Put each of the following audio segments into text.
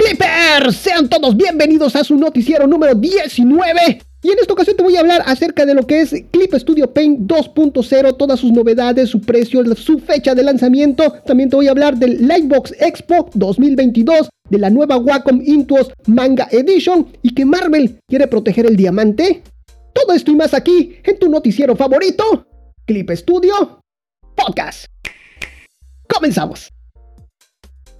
Clippers? Sean todos bienvenidos a su noticiero número 19. Y en esta ocasión te voy a hablar acerca de lo que es Clip Studio Paint 2.0, todas sus novedades, su precio, su fecha de lanzamiento. También te voy a hablar del Lightbox Expo 2022, de la nueva Wacom Intuos Manga Edition y que Marvel quiere proteger el diamante. Todo esto y más aquí en tu noticiero favorito, Clip Studio Podcast. Comenzamos.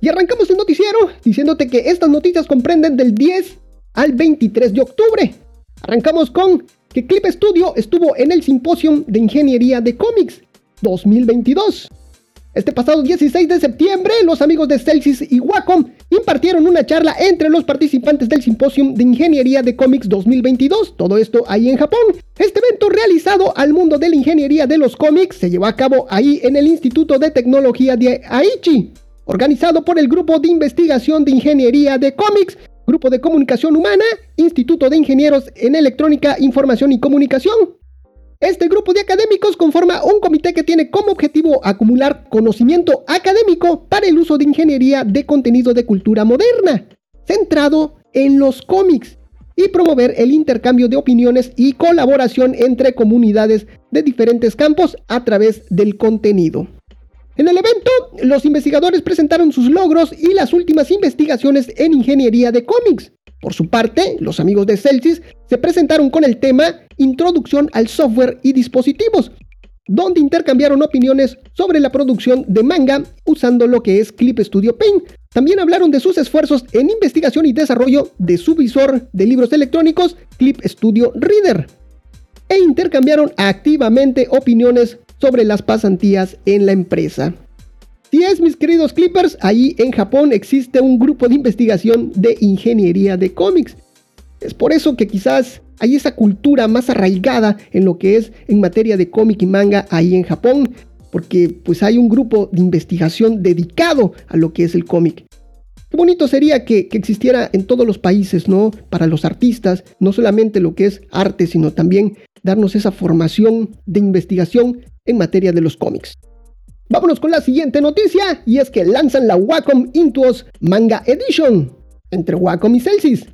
Y arrancamos el noticiero diciéndote que estas noticias comprenden del 10 al 23 de octubre. Arrancamos con que Clip Studio estuvo en el Simposium de Ingeniería de Cómics 2022. Este pasado 16 de septiembre, los amigos de Celsius y Wacom impartieron una charla entre los participantes del Simposium de Ingeniería de Cómics 2022, todo esto ahí en Japón. Este evento realizado al mundo de la ingeniería de los cómics se llevó a cabo ahí en el Instituto de Tecnología de Aichi, organizado por el Grupo de Investigación de Ingeniería de Cómics, Grupo de Comunicación Humana, Instituto de Ingenieros en Electrónica, Información y Comunicación. Este grupo de académicos conforma un comité que tiene como objetivo acumular conocimiento académico para el uso de ingeniería de contenido de cultura moderna, centrado en los cómics, y promover el intercambio de opiniones y colaboración entre comunidades de diferentes campos a través del contenido. En el evento, los investigadores presentaron sus logros y las últimas investigaciones en ingeniería de cómics. Por su parte, los amigos de Celsius se presentaron con el tema Introducción al software y dispositivos, donde intercambiaron opiniones sobre la producción de manga usando lo que es Clip Studio Paint. También hablaron de sus esfuerzos en investigación y desarrollo de su visor de libros electrónicos Clip Studio Reader. E intercambiaron activamente opiniones sobre las pasantías en la empresa. Si es, mis queridos Clippers, ahí en Japón existe un grupo de investigación de ingeniería de cómics. Es por eso que quizás hay esa cultura más arraigada en lo que es en materia de cómic y manga ahí en Japón, porque pues hay un grupo de investigación dedicado a lo que es el cómic. Qué bonito sería que, que, existiera en todos los países, ¿no? Para los artistas, no solamente lo que es arte, sino también darnos esa formación de investigación en materia de los cómics. Vámonos con la siguiente noticia y es que lanzan la Wacom Intuos Manga Edition entre Wacom y Celsius.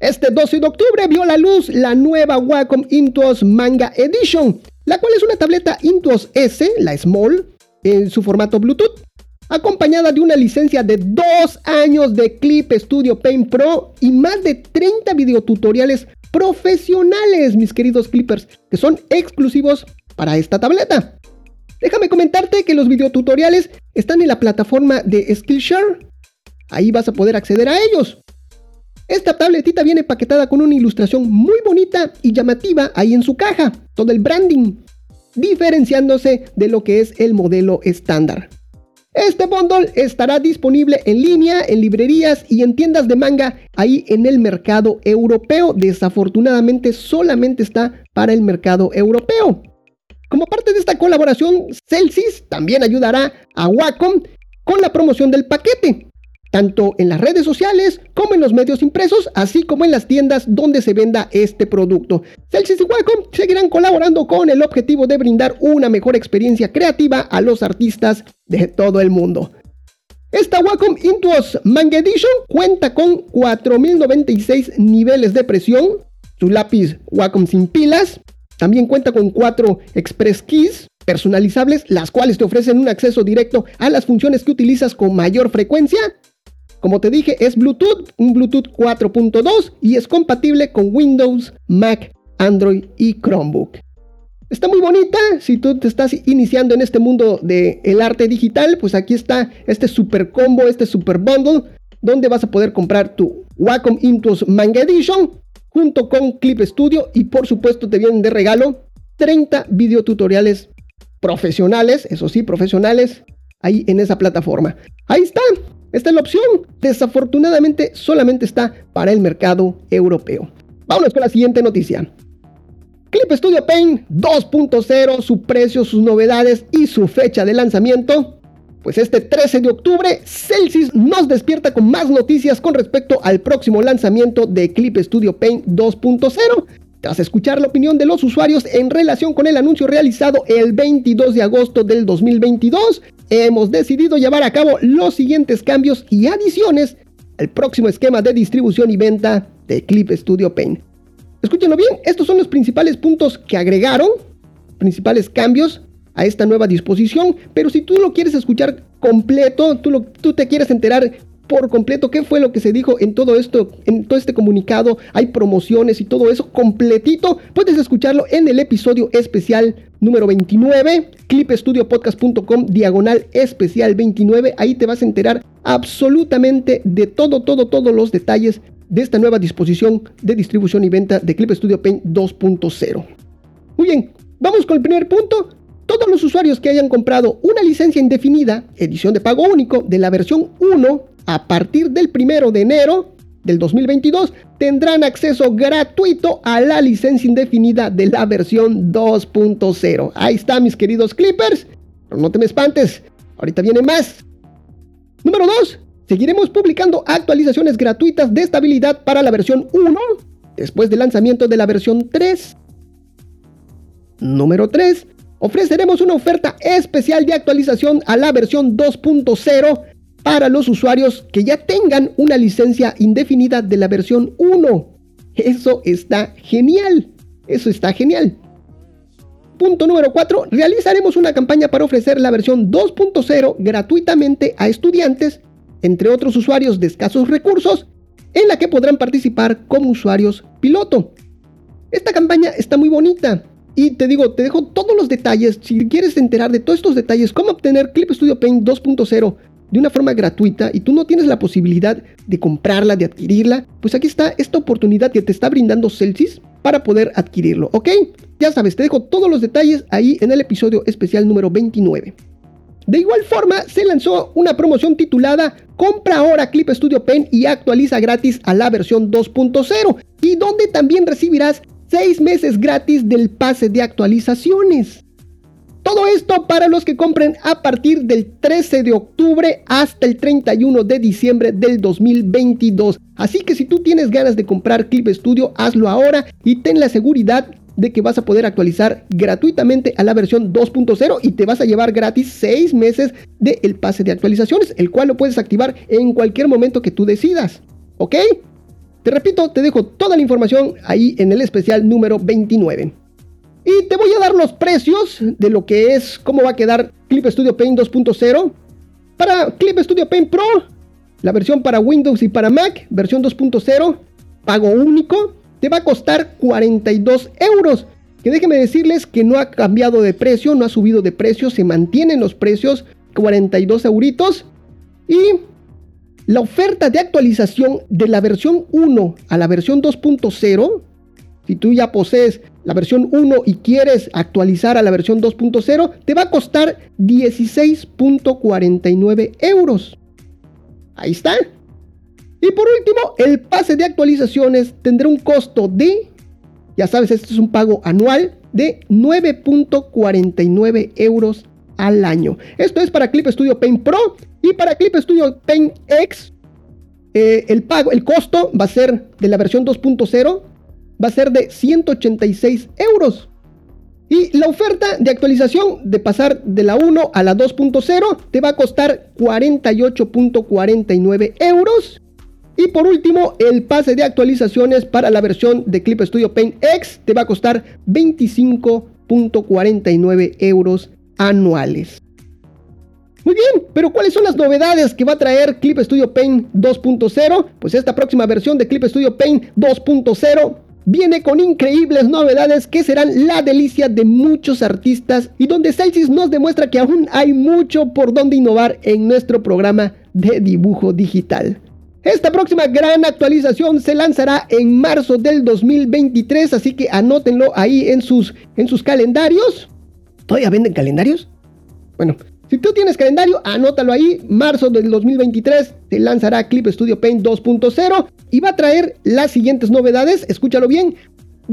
Este 12 de octubre vio la luz la nueva Wacom Intuos Manga Edition, la cual es una tableta Intuos S, la Small, en su formato Bluetooth, acompañada de una licencia de 2 años de Clip Studio Paint Pro y más de 30 videotutoriales profesionales, mis queridos clippers, que son exclusivos para esta tableta. Déjame comentarte que los videotutoriales están en la plataforma de Skillshare. Ahí vas a poder acceder a ellos. Esta tabletita viene paquetada con una ilustración muy bonita y llamativa ahí en su caja, todo el branding, diferenciándose de lo que es el modelo estándar. Este bundle estará disponible en línea, en librerías y en tiendas de manga ahí en el mercado europeo. Desafortunadamente solamente está para el mercado europeo. Como parte de esta colaboración, Celsius también ayudará a Wacom con la promoción del paquete, tanto en las redes sociales como en los medios impresos, así como en las tiendas donde se venda este producto. Celsius y Wacom seguirán colaborando con el objetivo de brindar una mejor experiencia creativa a los artistas de todo el mundo. Esta Wacom Intuos Manga Edition cuenta con 4096 niveles de presión, su lápiz Wacom sin pilas, también cuenta con cuatro Express Keys personalizables, las cuales te ofrecen un acceso directo a las funciones que utilizas con mayor frecuencia. Como te dije, es Bluetooth, un Bluetooth 4.2 y es compatible con Windows, Mac, Android y Chromebook. Está muy bonita, si tú te estás iniciando en este mundo del el arte digital, pues aquí está este super combo, este super bundle, donde vas a poder comprar tu Wacom Intuos Manga Edition junto con Clip Studio y por supuesto te vienen de regalo 30 videotutoriales profesionales, eso sí, profesionales, ahí en esa plataforma. Ahí está, esta es la opción. Desafortunadamente solamente está para el mercado europeo. Vámonos con la siguiente noticia. Clip Studio Paint 2.0, su precio, sus novedades y su fecha de lanzamiento pues este 13 de octubre, Celsius nos despierta con más noticias con respecto al próximo lanzamiento de Clip Studio Paint 2.0. Tras escuchar la opinión de los usuarios en relación con el anuncio realizado el 22 de agosto del 2022, hemos decidido llevar a cabo los siguientes cambios y adiciones al próximo esquema de distribución y venta de Clip Studio Paint. Escúchenlo bien, estos son los principales puntos que agregaron, principales cambios a esta nueva disposición, pero si tú lo quieres escuchar completo, tú, lo, tú te quieres enterar por completo qué fue lo que se dijo en todo esto, en todo este comunicado, hay promociones y todo eso completito, puedes escucharlo en el episodio especial número 29, clipestudiopodcast.com, diagonal especial 29, ahí te vas a enterar absolutamente de todo, todo, todos los detalles de esta nueva disposición de distribución y venta de Clip Studio Paint 2.0. Muy bien, vamos con el primer punto. Todos los usuarios que hayan comprado una licencia indefinida, edición de pago único de la versión 1 a partir del 1 de enero del 2022 tendrán acceso gratuito a la licencia indefinida de la versión 2.0. Ahí está, mis queridos clippers. Pero no te me espantes, ahorita viene más. Número 2. Seguiremos publicando actualizaciones gratuitas de estabilidad para la versión 1 después del lanzamiento de la versión 3. Número 3. Ofreceremos una oferta especial de actualización a la versión 2.0 para los usuarios que ya tengan una licencia indefinida de la versión 1. Eso está genial. Eso está genial. Punto número 4. Realizaremos una campaña para ofrecer la versión 2.0 gratuitamente a estudiantes, entre otros usuarios de escasos recursos, en la que podrán participar como usuarios piloto. Esta campaña está muy bonita. Y te digo, te dejo todos los detalles. Si quieres enterar de todos estos detalles, cómo obtener Clip Studio Paint 2.0 de una forma gratuita y tú no tienes la posibilidad de comprarla, de adquirirla, pues aquí está esta oportunidad que te está brindando Celsius para poder adquirirlo, ¿ok? Ya sabes, te dejo todos los detalles ahí en el episodio especial número 29. De igual forma, se lanzó una promoción titulada Compra ahora Clip Studio Pen y actualiza gratis a la versión 2.0 y donde también recibirás 6 meses gratis del pase de actualizaciones. Todo esto para los que compren a partir del 13 de octubre hasta el 31 de diciembre del 2022. Así que si tú tienes ganas de comprar Clip Studio, hazlo ahora y ten la seguridad de que vas a poder actualizar gratuitamente a la versión 2.0 y te vas a llevar gratis 6 meses del pase de actualizaciones, el cual lo puedes activar en cualquier momento que tú decidas. ¿Ok? Te repito, te dejo toda la información ahí en el especial número 29. Y te voy a dar los precios de lo que es, cómo va a quedar Clip Studio Paint 2.0. Para Clip Studio Paint Pro, la versión para Windows y para Mac, versión 2.0, pago único, te va a costar 42 euros. Que déjenme decirles que no ha cambiado de precio, no ha subido de precio, se mantienen los precios, 42 euritos. Y la oferta de actualización de la versión 1 a la versión 2.0 si tú ya posees la versión 1 y quieres actualizar a la versión 2.0, te va a costar 16.49 euros. Ahí está. Y por último, el pase de actualizaciones tendrá un costo de, ya sabes, este es un pago anual de 9.49 euros al año. Esto es para Clip Studio Paint Pro y para Clip Studio Paint X. Eh, el pago, el costo va a ser de la versión 2.0 va a ser de 186 euros. Y la oferta de actualización de pasar de la 1 a la 2.0 te va a costar 48.49 euros. Y por último, el pase de actualizaciones para la versión de Clip Studio Paint X te va a costar 25.49 euros anuales. Muy bien, pero ¿cuáles son las novedades que va a traer Clip Studio Paint 2.0? Pues esta próxima versión de Clip Studio Paint 2.0 viene con increíbles novedades que serán la delicia de muchos artistas y donde Celsius nos demuestra que aún hay mucho por donde innovar en nuestro programa de dibujo digital. Esta próxima gran actualización se lanzará en marzo del 2023, así que anótenlo ahí en sus, en sus calendarios. ¿Todavía venden calendarios? Bueno, si tú tienes calendario, anótalo ahí. Marzo del 2023 se lanzará Clip Studio Paint 2.0 y va a traer las siguientes novedades. Escúchalo bien.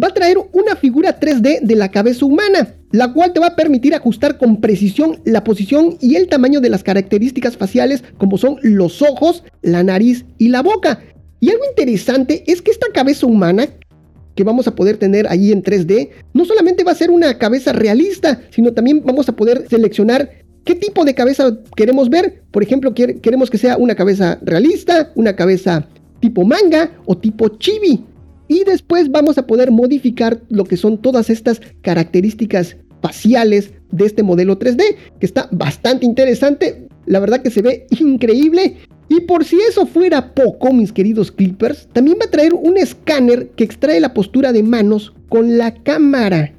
Va a traer una figura 3D de la cabeza humana, la cual te va a permitir ajustar con precisión la posición y el tamaño de las características faciales como son los ojos, la nariz y la boca. Y algo interesante es que esta cabeza humana que vamos a poder tener ahí en 3D no solamente va a ser una cabeza realista, sino también vamos a poder seleccionar ¿Qué tipo de cabeza queremos ver? Por ejemplo, queremos que sea una cabeza realista, una cabeza tipo manga o tipo chibi. Y después vamos a poder modificar lo que son todas estas características faciales de este modelo 3D, que está bastante interesante. La verdad que se ve increíble. Y por si eso fuera poco, mis queridos clippers, también va a traer un escáner que extrae la postura de manos con la cámara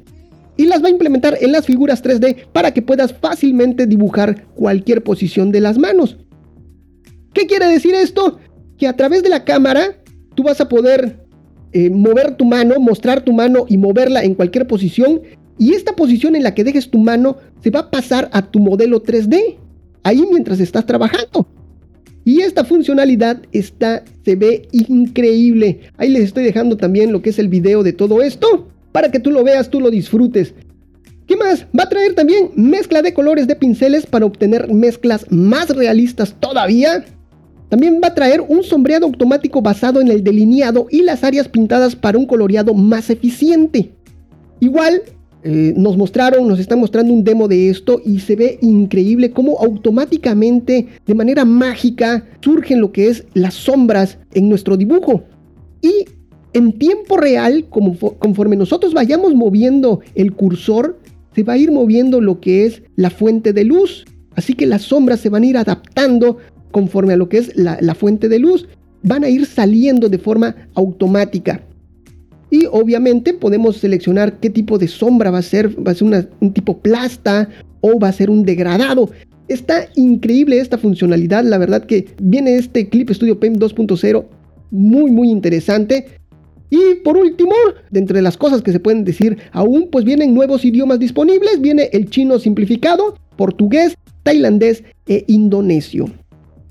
y las va a implementar en las figuras 3D para que puedas fácilmente dibujar cualquier posición de las manos. ¿Qué quiere decir esto? Que a través de la cámara tú vas a poder eh, mover tu mano, mostrar tu mano y moverla en cualquier posición y esta posición en la que dejes tu mano se va a pasar a tu modelo 3D, ahí mientras estás trabajando. Y esta funcionalidad está, se ve increíble. Ahí les estoy dejando también lo que es el video de todo esto para que tú lo veas, tú lo disfrutes. ¿Qué más? Va a traer también mezcla de colores de pinceles para obtener mezclas más realistas todavía. También va a traer un sombreado automático basado en el delineado y las áreas pintadas para un coloreado más eficiente. Igual eh, nos mostraron, nos están mostrando un demo de esto y se ve increíble cómo automáticamente, de manera mágica, surgen lo que es las sombras en nuestro dibujo. Y en tiempo real, conforme nosotros vayamos moviendo el cursor, se va a ir moviendo lo que es la fuente de luz. Así que las sombras se van a ir adaptando conforme a lo que es la, fuente de luz. Van a ir saliendo de forma automática. Y obviamente podemos seleccionar qué tipo de sombra va a ser. Va a ser un tipo plasta o va a ser un degradado. Está increíble esta funcionalidad. La verdad que viene este Clip Studio Paint 2.0 muy muy interesante. Y por último, de entre las cosas que se pueden decir aún, pues vienen nuevos idiomas disponibles. Viene el chino simplificado, portugués, tailandés e indonesio.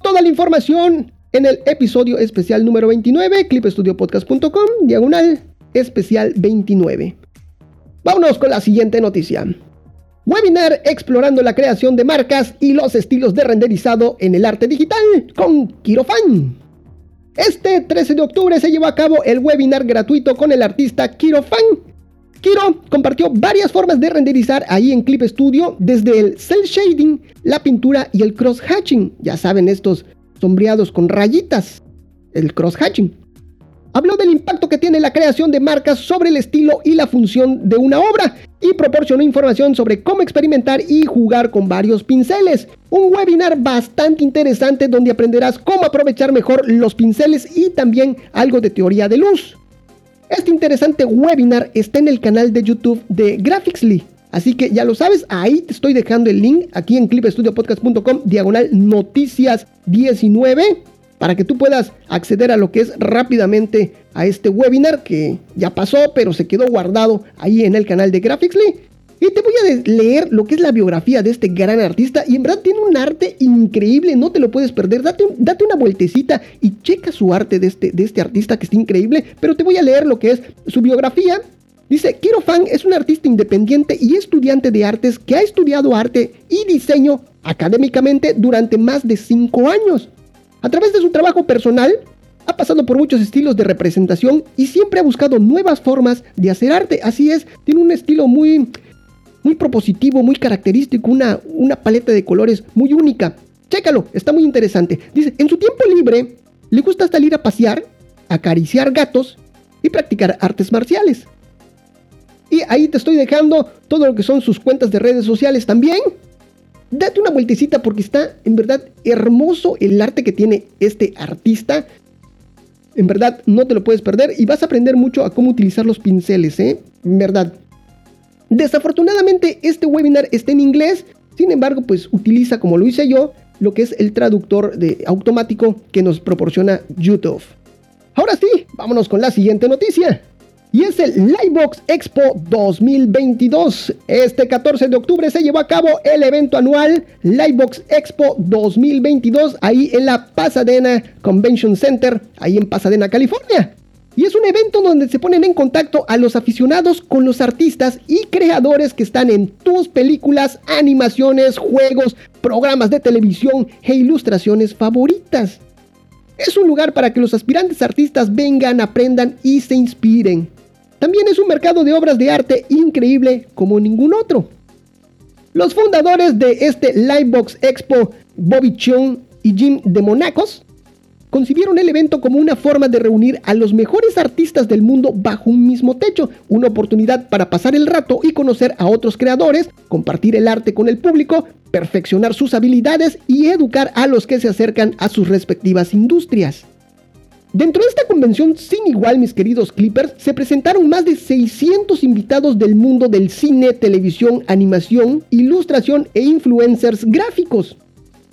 Toda la información en el episodio especial número 29, clipestudiopodcast.com, diagonal especial 29. Vámonos con la siguiente noticia. Webinar explorando la creación de marcas y los estilos de renderizado en el arte digital con Kirofan. Este 13 de octubre se llevó a cabo el webinar gratuito con el artista Kiro Fan. Kiro compartió varias formas de renderizar ahí en Clip Studio, desde el cel shading, la pintura y el cross hatching. Ya saben, estos sombreados con rayitas, el cross hatching. Habló del impacto que tiene la creación de marcas sobre el estilo y la función de una obra y proporcionó información sobre cómo experimentar y jugar con varios pinceles. Un webinar bastante interesante donde aprenderás cómo aprovechar mejor los pinceles y también algo de teoría de luz. Este interesante webinar está en el canal de YouTube de Graphicsly. Así que ya lo sabes, ahí te estoy dejando el link aquí en clipestudiopodcast.com diagonal noticias 19 para que tú puedas acceder a lo que es rápidamente a este webinar que ya pasó, pero se quedó guardado ahí en el canal de Graphicsly. Y te voy a leer lo que es la biografía de este gran artista. Y en verdad tiene un arte increíble, no te lo puedes perder. Date, date una vueltecita y checa su arte de este, de este artista que está increíble. Pero te voy a leer lo que es su biografía. Dice, Kiro Fan es un artista independiente y estudiante de artes que ha estudiado arte y diseño académicamente durante más de 5 años. A través de su trabajo personal, ha pasado por muchos estilos de representación y siempre ha buscado nuevas formas de hacer arte. Así es, tiene un estilo muy, muy propositivo, muy característico, una, una paleta de colores muy única. Chécalo, está muy interesante. Dice, en su tiempo libre, le gusta salir a pasear, acariciar gatos y practicar artes marciales. Y ahí te estoy dejando todo lo que son sus cuentas de redes sociales también date una vueltecita porque está en verdad hermoso el arte que tiene este artista. En verdad no te lo puedes perder y vas a aprender mucho a cómo utilizar los pinceles, ¿eh? En verdad. Desafortunadamente este webinar está en inglés, sin embargo pues utiliza como lo hice yo lo que es el traductor de automático que nos proporciona YouTube. Ahora sí, vámonos con la siguiente noticia y es el Livebox Expo 2022. Este 14 de octubre se llevó a cabo el evento anual Livebox Expo 2022 ahí en la Pasadena Convention Center, ahí en Pasadena, California. Y es un evento donde se ponen en contacto a los aficionados con los artistas y creadores que están en tus películas, animaciones, juegos, programas de televisión e ilustraciones favoritas. Es un lugar para que los aspirantes artistas vengan, aprendan y se inspiren. También es un mercado de obras de arte increíble como ningún otro. Los fundadores de este Livebox Expo, Bobby Chung y Jim de Monacos, concibieron el evento como una forma de reunir a los mejores artistas del mundo bajo un mismo techo, una oportunidad para pasar el rato y conocer a otros creadores, compartir el arte con el público, perfeccionar sus habilidades y educar a los que se acercan a sus respectivas industrias. Dentro de esta convención sin igual, mis queridos Clippers, se presentaron más de 600 invitados del mundo del cine, televisión, animación, ilustración e influencers gráficos.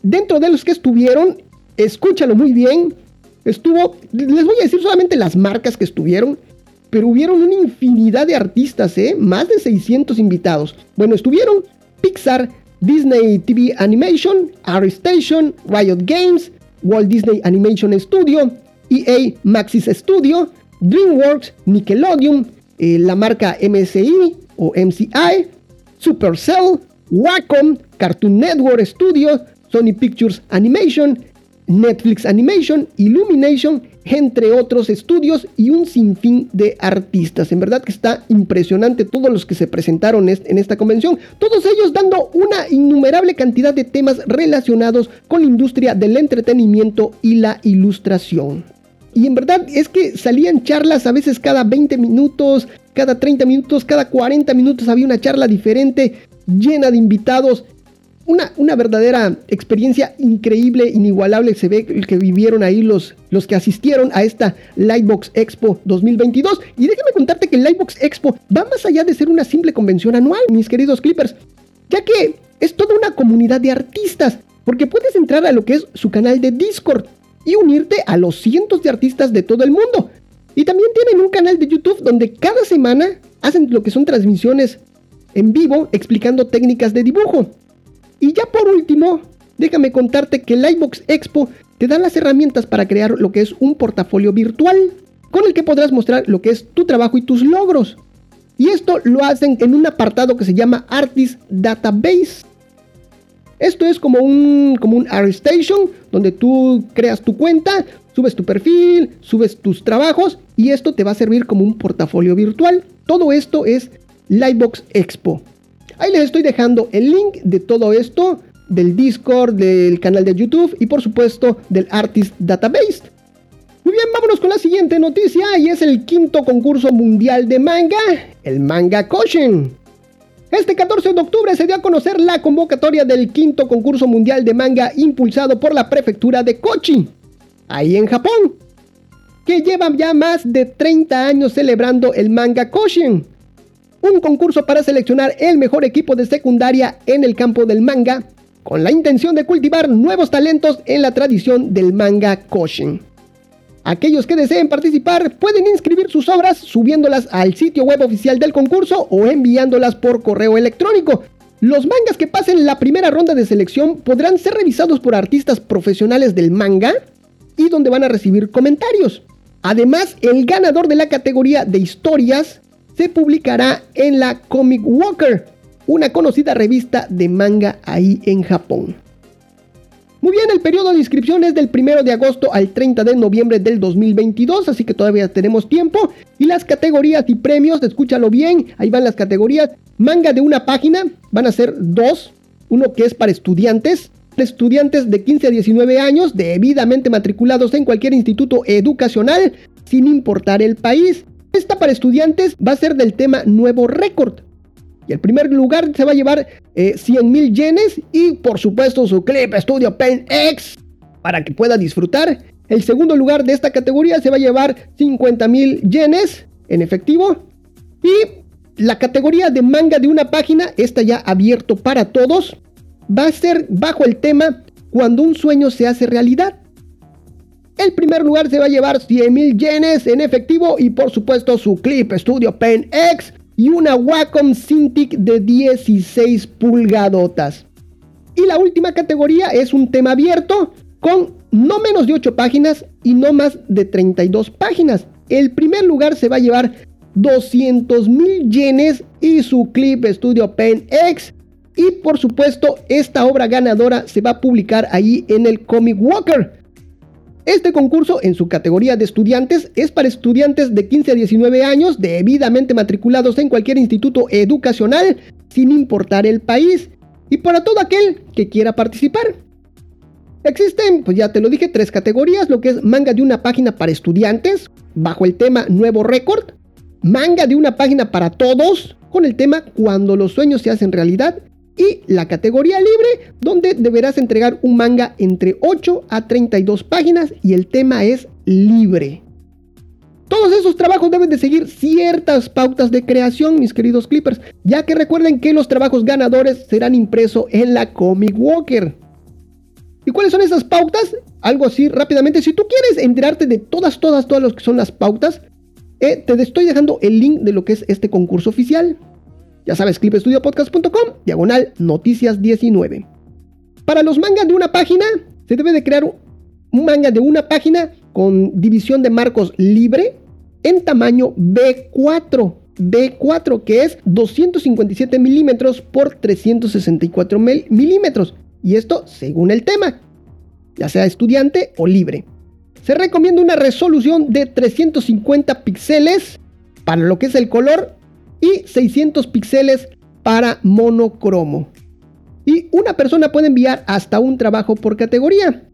Dentro de los que estuvieron escúchalo muy bien. Estuvo, les voy a decir solamente las marcas que estuvieron, pero hubieron una infinidad de artistas, ¿eh? Más de 600 invitados. Bueno, estuvieron Pixar, Disney TV Animation, ArtStation, Riot Games, Walt Disney Animation Studio, EA Maxis Studio, DreamWorks, Nickelodeon, eh, la marca MSI o MCI, Supercell, Wacom, Cartoon Network Studio, Sony Pictures Animation, Netflix Animation, Illumination, entre otros estudios y un sinfín de artistas. En verdad que está impresionante todos los que se presentaron en esta convención, todos ellos dando una innumerable cantidad de temas relacionados con la industria del entretenimiento y la ilustración. Y en verdad es que salían charlas a veces cada 20 minutos, cada 30 minutos, cada 40 minutos había una charla diferente, llena de invitados una, verdadera experiencia increíble, inigualable. Se ve que vivieron ahí los, los que asistieron a esta Lightbox Expo 2022. Y déjame contarte que Lightbox Expo va más allá de ser una simple convención anual, mis queridos Clippers, ya que es toda una comunidad de artistas, porque puedes entrar a lo que es su canal de Discord y unirte a los cientos de artistas de todo el mundo. Y también tienen un canal de YouTube donde cada semana hacen lo que son transmisiones en vivo explicando técnicas de dibujo. Y ya por último, déjame contarte que Livebox Expo te da las herramientas para crear lo que es un portafolio virtual, con el que podrás mostrar lo que es tu trabajo y tus logros. Y esto lo hacen en un apartado que se llama Artist Database. Esto es como un, como un ArtStation, donde tú creas tu cuenta, subes tu perfil, subes tus trabajos y esto te va a servir como un portafolio virtual. Todo esto es Livebox Expo. Ahí les estoy dejando el link de todo esto, del Discord, del canal de YouTube y por supuesto del Artist Database. Muy bien, vámonos con la siguiente noticia y es el quinto concurso mundial de manga, el Manga Koshin. Este 14 de octubre se dio a conocer la convocatoria del quinto concurso mundial de manga impulsado por la prefectura de Kochi, ahí en Japón, que lleva ya más de 30 años celebrando el Manga Koshin un concurso para seleccionar el mejor equipo de secundaria en el campo del manga, con la intención de cultivar nuevos talentos en la tradición del manga Koshin. Aquellos que deseen participar pueden inscribir sus obras subiéndolas al sitio web oficial del concurso o enviándolas por correo electrónico. Los mangas que pasen la primera ronda de selección podrán ser revisados por artistas profesionales del manga y donde van a recibir comentarios. Además, el ganador de la categoría de historias se publicará en la Comic Walker, una conocida revista de manga ahí en Japón. Muy bien, el periodo de inscripción es del 1 de agosto al 30 de noviembre del 2022, así que todavía tenemos tiempo. Y las categorías y premios, escúchalo bien, ahí van las categorías. Manga de una página, van a ser dos. Uno que es para estudiantes, estudiantes de 15 a 19 años, debidamente matriculados en cualquier instituto educacional, sin importar el país. Esta para estudiantes va a ser del tema nuevo récord. Y el primer lugar se va a llevar 100 eh, mil yenes y por supuesto su Clip Studio Pen X para que pueda disfrutar. El segundo lugar de esta categoría se va a llevar 50 mil yenes en efectivo. Y la categoría de manga de una página, está ya abierto para todos, va a ser bajo el tema cuando un sueño se hace realidad. El primer lugar se va a llevar 100 mil yenes en efectivo y por supuesto su Clip Studio Pen X y una Wacom Cintiq de 16 pulgadotas. Y la última categoría es un tema abierto con no menos de 8 páginas y no más de 32 páginas. El primer lugar se va a llevar 200 mil yenes y su Clip Studio Pen X. Y por supuesto, esta obra ganadora se va a publicar ahí en el Comic Walker. Este concurso en su categoría de estudiantes es para estudiantes de 15 a 19 años debidamente matriculados en cualquier instituto educacional sin importar el país. y para todo aquel que quiera participar. Existen, pues ya te lo dije, tres categorías, lo que es manga de una página para estudiantes, bajo el tema Nuevo Récord, manga de una página para todos, con el tema Cuando los sueños se hacen realidad, y la categoría libre, donde deberás entregar un manga entre 8 a 32 páginas y el tema es libre. Todos esos trabajos deben de seguir ciertas pautas de creación, mis queridos clippers, ya que recuerden que los trabajos ganadores serán impresos en la Comic Walker. ¿Y cuáles son esas pautas? Algo así rápidamente. Si tú quieres enterarte de todas, todas, todas las que son las pautas, eh, te estoy dejando el link de lo que es este concurso oficial. Ya sabes, clipestudiopodcast.com, diagonal noticias 19. Para los mangas de una página, se debe de crear un manga de una página con división de marcos libre en tamaño B4. B4, que es 257 milímetros por 364 milímetros. Y esto según el tema, ya sea estudiante o libre. Se recomienda una resolución de 350 píxeles para lo que es el color y 600 píxeles para monocromo. Y una persona puede enviar hasta un trabajo por categoría.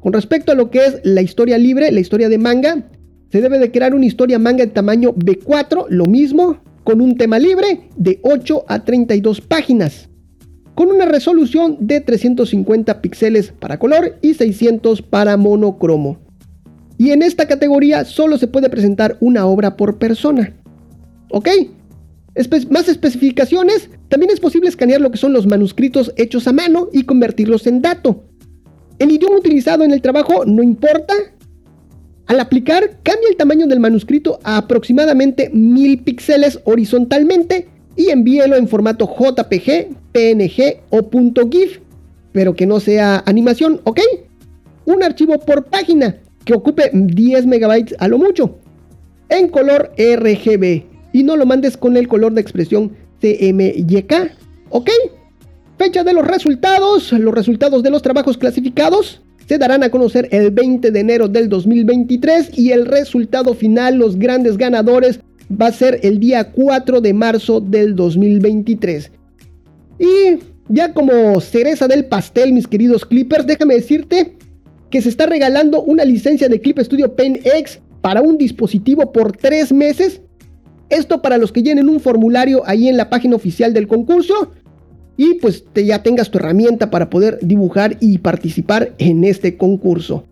Con respecto a lo que es la historia libre, la historia de manga, se debe de crear una historia manga de tamaño B4, lo mismo, con un tema libre de 8 a 32 páginas, con una resolución de 350 píxeles para color y 600 para monocromo. Y en esta categoría solo se puede presentar una obra por persona. ¿Ok? Más especificaciones, también es posible escanear lo que son los manuscritos hechos a mano y convertirlos en dato. El idioma utilizado en el trabajo no importa. Al aplicar, cambia el tamaño del manuscrito a aproximadamente 1000 píxeles horizontalmente y envíelo en formato JPG, PNG o .gif, pero que no sea animación, ¿ok? Un archivo por página que ocupe 10 megabytes a lo mucho, en color RGB y no lo mandes con el color de expresión CMYK. ¿Ok? Fecha de los resultados. Los resultados de los trabajos clasificados se darán a conocer el 20 de enero del 2023 y el resultado final, los grandes ganadores, va a ser el día 4 de marzo del 2023. Y ya como cereza del pastel, mis queridos clippers, déjame decirte que se está regalando una licencia de Clip Studio Paint X para un dispositivo por 3 meses esto para los que llenen un formulario ahí en la página oficial del concurso. Y pues te, ya tengas tu herramienta para poder dibujar y participar en este concurso.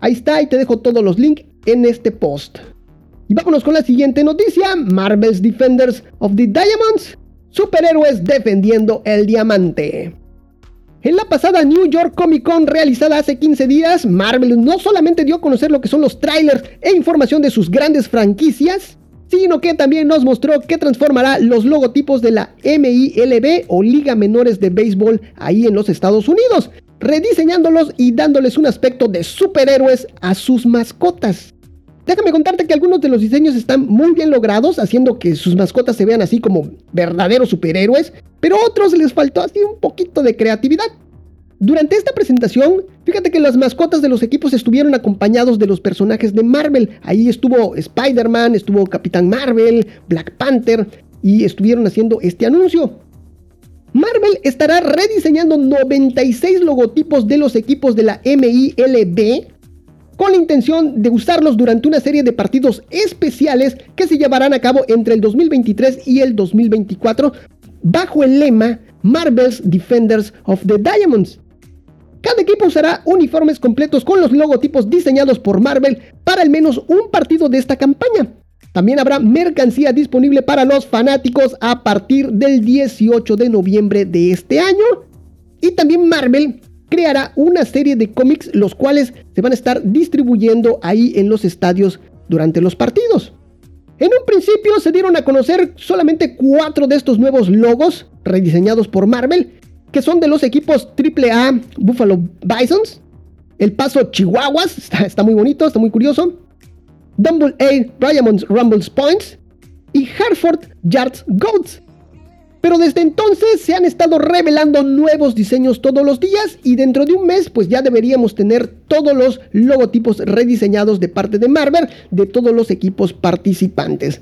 Ahí está y te dejo todos los links en este post. Y vámonos con la siguiente noticia. Marvel's Defenders of the Diamonds. Superhéroes defendiendo el diamante. En la pasada New York Comic Con realizada hace 15 días, Marvel no solamente dio a conocer lo que son los trailers e información de sus grandes franquicias, sino que también nos mostró que transformará los logotipos de la MILB o Liga Menores de Béisbol ahí en los Estados Unidos, rediseñándolos y dándoles un aspecto de superhéroes a sus mascotas. Déjame contarte que algunos de los diseños están muy bien logrados, haciendo que sus mascotas se vean así como verdaderos superhéroes, pero a otros les faltó así un poquito de creatividad. Durante esta presentación, fíjate que las mascotas de los equipos estuvieron acompañados de los personajes de Marvel. Ahí estuvo Spider-Man, estuvo Capitán Marvel, Black Panther y estuvieron haciendo este anuncio. Marvel estará rediseñando 96 logotipos de los equipos de la MILB con la intención de usarlos durante una serie de partidos especiales que se llevarán a cabo entre el 2023 y el 2024 bajo el lema Marvel's Defenders of the Diamonds. Cada equipo usará uniformes completos con los logotipos diseñados por Marvel para al menos un partido de esta campaña. También habrá mercancía disponible para los fanáticos a partir del 18 de noviembre de este año. Y también Marvel creará una serie de cómics los cuales se van a estar distribuyendo ahí en los estadios durante los partidos. En un principio se dieron a conocer solamente cuatro de estos nuevos logos rediseñados por Marvel que son de los equipos AAA Buffalo Bisons, El Paso Chihuahuas, está, muy bonito, está muy curioso, Dumble A Diamonds Rumbles Points y Hartford Yards Goats. Pero desde entonces se han estado revelando nuevos diseños todos los días y dentro de un mes pues ya deberíamos tener todos los logotipos rediseñados de parte de Marvel de todos los equipos participantes.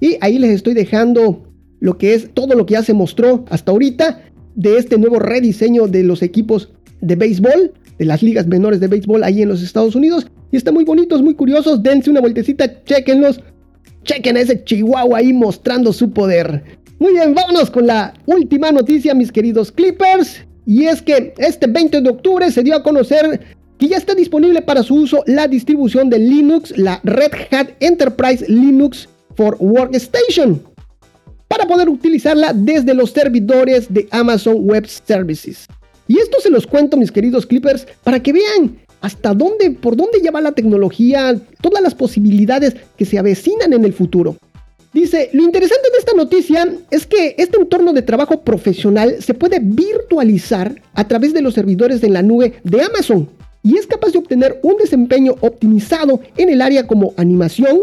Y ahí les estoy dejando lo que es todo lo que ya se mostró hasta ahorita de este nuevo rediseño de los equipos de béisbol, de las ligas menores de béisbol ahí en los Estados Unidos. Y están muy bonitos, muy curiosos. Dense una vueltecita, chequenlos. Chequen a ese chihuahua ahí mostrando su poder. Muy bien, vámonos con la última noticia, mis queridos Clippers. Y es que este 20 de octubre se dio a conocer que ya está disponible para su uso la distribución de Linux, la Red Hat Enterprise Linux for Workstation, para poder utilizarla desde los servidores de Amazon Web Services. Y esto se los cuento, mis queridos Clippers, para que vean hasta dónde, por dónde ya va la tecnología, todas las posibilidades que se avecinan en el futuro. Dice, lo interesante de esta noticia es que este entorno de trabajo profesional se puede virtualizar a través de los servidores en la nube de Amazon y es capaz de obtener un desempeño optimizado en el área como animación,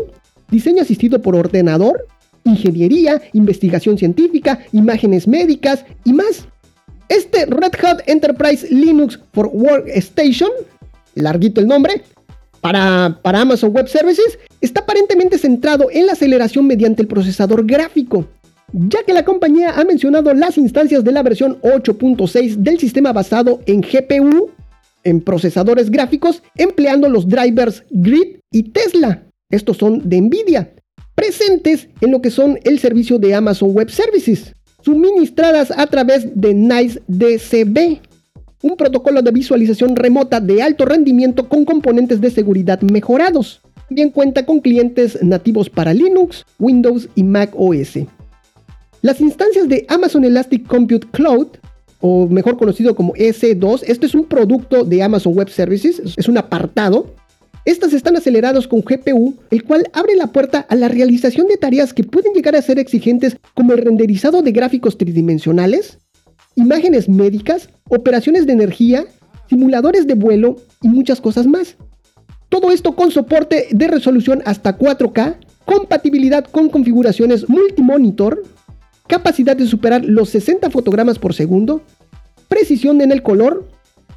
diseño asistido por ordenador, ingeniería, investigación científica, imágenes médicas y más. Este Red Hat Enterprise Linux for Workstation, larguito el nombre, para, para Amazon Web Services, está aparentemente centrado en la aceleración mediante el procesador gráfico, ya que la compañía ha mencionado las instancias de la versión 8.6 del sistema basado en GPU en procesadores gráficos empleando los drivers Grid y Tesla. Estos son de Nvidia, presentes en lo que son el servicio de Amazon Web Services, suministradas a través de NICE DCB, un protocolo de visualización remota de alto rendimiento con componentes de seguridad mejorados. También cuenta con clientes nativos para Linux, Windows y Mac OS. Las instancias de Amazon Elastic Compute Cloud o mejor conocido como S2. Este es un producto de Amazon Web Services, es un apartado. Estas están acelerados con GPU, el cual abre la puerta a la realización de tareas que pueden llegar a ser exigentes como el renderizado de gráficos tridimensionales, imágenes médicas, operaciones de energía, simuladores de vuelo y muchas cosas más. Todo esto con soporte de resolución hasta 4K, compatibilidad con configuraciones multimonitor, capacidad de superar los 60 fotogramas por segundo, precisión en el color,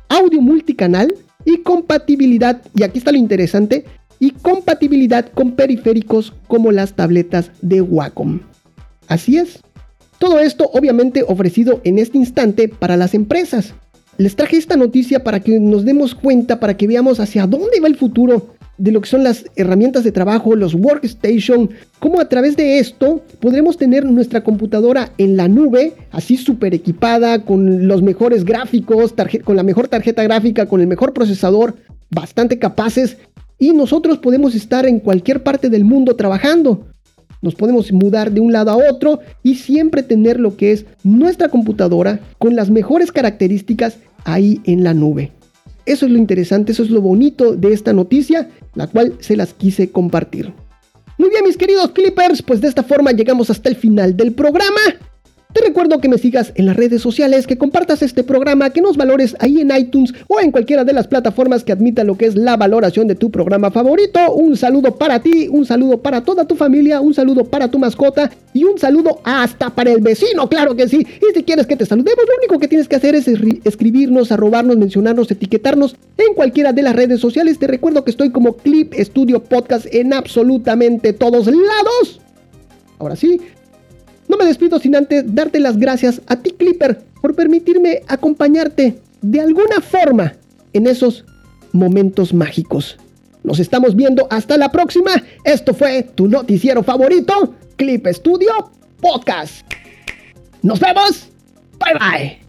audio multicanal y compatibilidad, y aquí está lo interesante, y compatibilidad con periféricos como las tabletas de Wacom. Así es. Todo esto obviamente ofrecido en este instante para las empresas. Les traje esta noticia para que nos demos cuenta, para que veamos hacia dónde va el futuro de lo que son las herramientas de trabajo, los workstation, cómo a través de esto podremos tener nuestra computadora en la nube, así súper equipada, con los mejores gráficos, con la mejor tarjeta gráfica, con el mejor procesador, bastante capaces, y nosotros podemos estar en cualquier parte del mundo trabajando. Nos podemos mudar de un lado a otro y siempre tener lo que es nuestra computadora con las mejores características ahí en la nube. Eso es lo interesante, eso es lo bonito de esta noticia, la cual se las quise compartir. Muy bien, mis queridos Clippers, pues de esta forma llegamos hasta el final del programa. Te recuerdo que me sigas en las redes sociales, que compartas este programa, que nos valores ahí en iTunes o en cualquiera de las plataformas que admitan lo que es la valoración de tu programa favorito. Un saludo para ti, un saludo para toda tu familia, un saludo para tu mascota y un saludo hasta para el vecino, claro que sí. Y si quieres que te saludemos, lo único que tienes que hacer es escribirnos, arrobarnos, mencionarnos, etiquetarnos en cualquiera de las redes sociales. Te recuerdo que estoy como Clip Studio Podcast en absolutamente todos lados. Ahora sí, no me despido sin antes darte las gracias a ti Clipper por permitirme acompañarte de alguna forma en esos momentos mágicos. Nos estamos viendo hasta la próxima. Esto fue tu noticiero favorito, Clip Studio Podcast. Nos vemos. Bye bye.